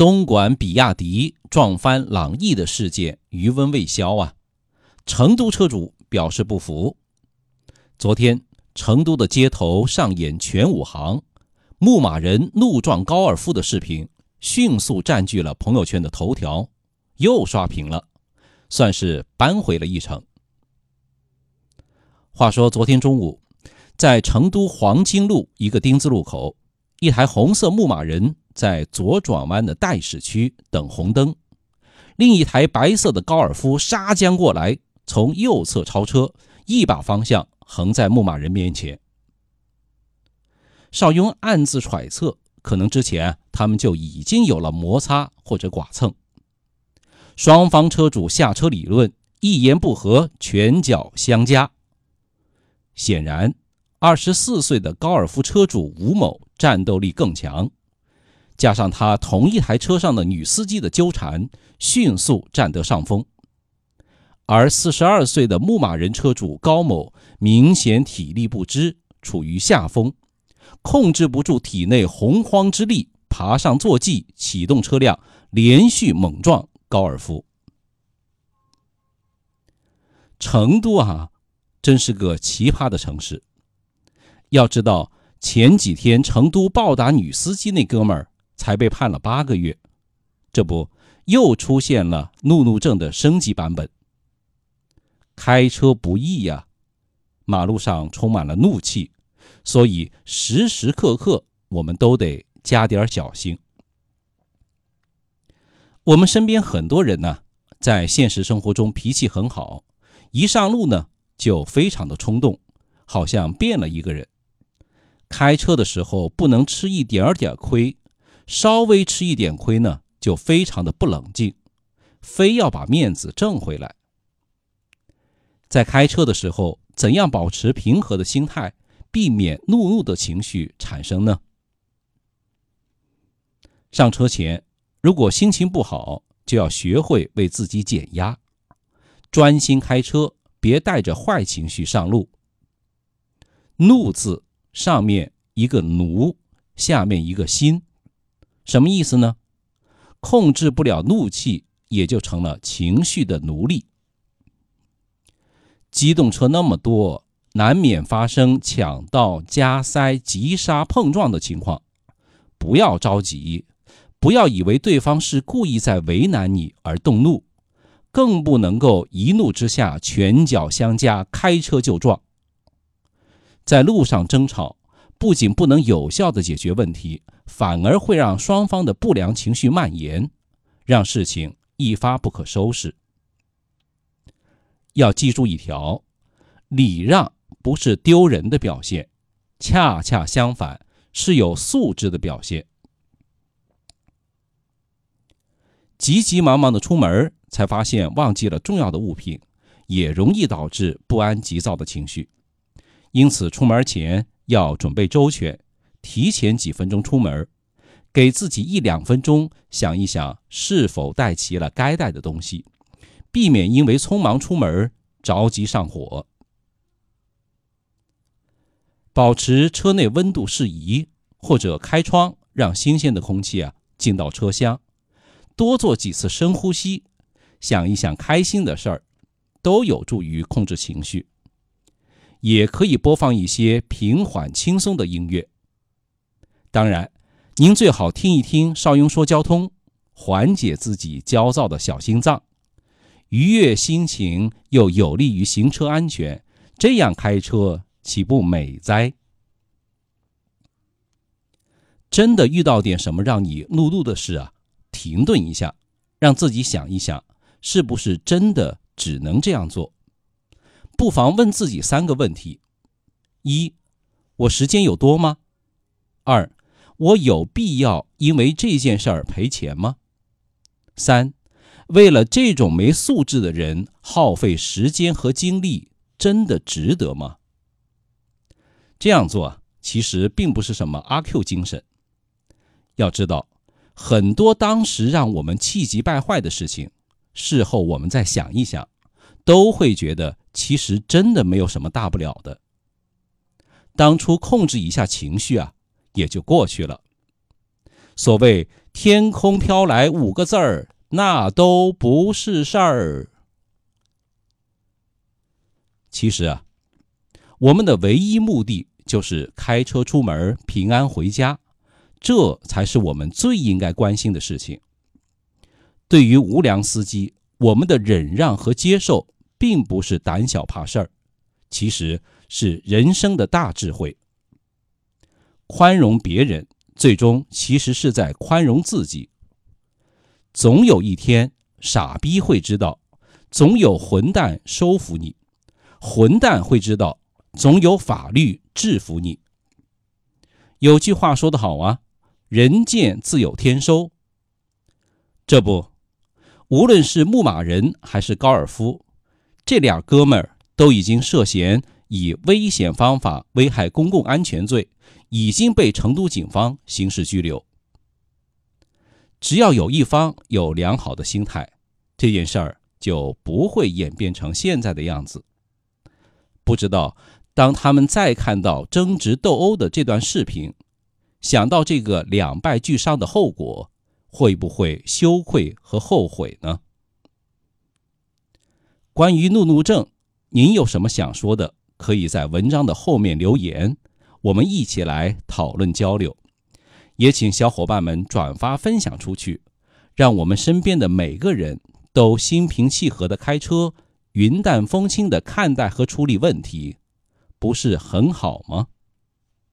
东莞比亚迪撞翻朗逸的事件余温未消啊！成都车主表示不服。昨天，成都的街头上演全武行，牧马人怒撞高尔夫的视频迅速占据了朋友圈的头条，又刷屏了，算是扳回了一城。话说，昨天中午，在成都黄金路一个丁字路口，一台红色牧马人。在左转弯的待驶区等红灯，另一台白色的高尔夫杀将过来，从右侧超车，一把方向横在牧马人面前。邵雍暗自揣测，可能之前他们就已经有了摩擦或者剐蹭。双方车主下车理论，一言不合拳脚相加。显然，二十四岁的高尔夫车主吴某战斗力更强。加上他同一台车上的女司机的纠缠，迅速占得上风。而四十二岁的牧马人车主高某明显体力不支，处于下风，控制不住体内洪荒之力，爬上坐骑，启动车辆，连续猛撞高尔夫。成都啊，真是个奇葩的城市。要知道，前几天成都暴打女司机那哥们儿。才被判了八个月，这不又出现了怒怒症的升级版本。开车不易呀，马路上充满了怒气，所以时时刻刻我们都得加点小心。我们身边很多人呢，在现实生活中脾气很好，一上路呢就非常的冲动，好像变了一个人。开车的时候不能吃一点点亏。稍微吃一点亏呢，就非常的不冷静，非要把面子挣回来。在开车的时候，怎样保持平和的心态，避免怒怒的情绪产生呢？上车前，如果心情不好，就要学会为自己减压，专心开车，别带着坏情绪上路。怒字上面一个奴，下面一个心。什么意思呢？控制不了怒气，也就成了情绪的奴隶。机动车那么多，难免发生抢道、加塞、急刹、碰撞的情况。不要着急，不要以为对方是故意在为难你而动怒，更不能够一怒之下拳脚相加，开车就撞。在路上争吵。不仅不能有效的解决问题，反而会让双方的不良情绪蔓延，让事情一发不可收拾。要记住一条：礼让不是丢人的表现，恰恰相反，是有素质的表现。急急忙忙的出门，才发现忘记了重要的物品，也容易导致不安、急躁的情绪。因此，出门前。要准备周全，提前几分钟出门，给自己一两分钟想一想是否带齐了该带的东西，避免因为匆忙出门着急上火。保持车内温度适宜，或者开窗让新鲜的空气啊进到车厢，多做几次深呼吸，想一想开心的事儿，都有助于控制情绪。也可以播放一些平缓轻松的音乐。当然，您最好听一听邵雍说交通，缓解自己焦躁的小心脏，愉悦心情又有利于行车安全。这样开车岂不美哉？真的遇到点什么让你怒怒的事啊？停顿一下，让自己想一想，是不是真的只能这样做？不妨问自己三个问题：一，我时间有多吗？二，我有必要因为这件事儿赔钱吗？三，为了这种没素质的人耗费时间和精力，真的值得吗？这样做其实并不是什么阿 Q 精神。要知道，很多当时让我们气急败坏的事情，事后我们再想一想。都会觉得其实真的没有什么大不了的。当初控制一下情绪啊，也就过去了。所谓“天空飘来五个字儿”，那都不是事儿。其实啊，我们的唯一目的就是开车出门平安回家，这才是我们最应该关心的事情。对于无良司机，我们的忍让和接受，并不是胆小怕事儿，其实是人生的大智慧。宽容别人，最终其实是在宽容自己。总有一天，傻逼会知道，总有混蛋收服你。混蛋会知道，总有法律制服你。有句话说得好啊，“人贱自有天收。”这不，无论是牧马人还是高尔夫，这俩哥们儿都已经涉嫌以危险方法危害公共安全罪，已经被成都警方刑事拘留。只要有一方有良好的心态，这件事儿就不会演变成现在的样子。不知道，当他们再看到争执斗殴的这段视频，想到这个两败俱伤的后果，会不会羞愧和后悔呢？关于怒怒症，您有什么想说的？可以在文章的后面留言，我们一起来讨论交流。也请小伙伴们转发分享出去，让我们身边的每个人都心平气和的开车。云淡风轻的看待和处理问题，不是很好吗？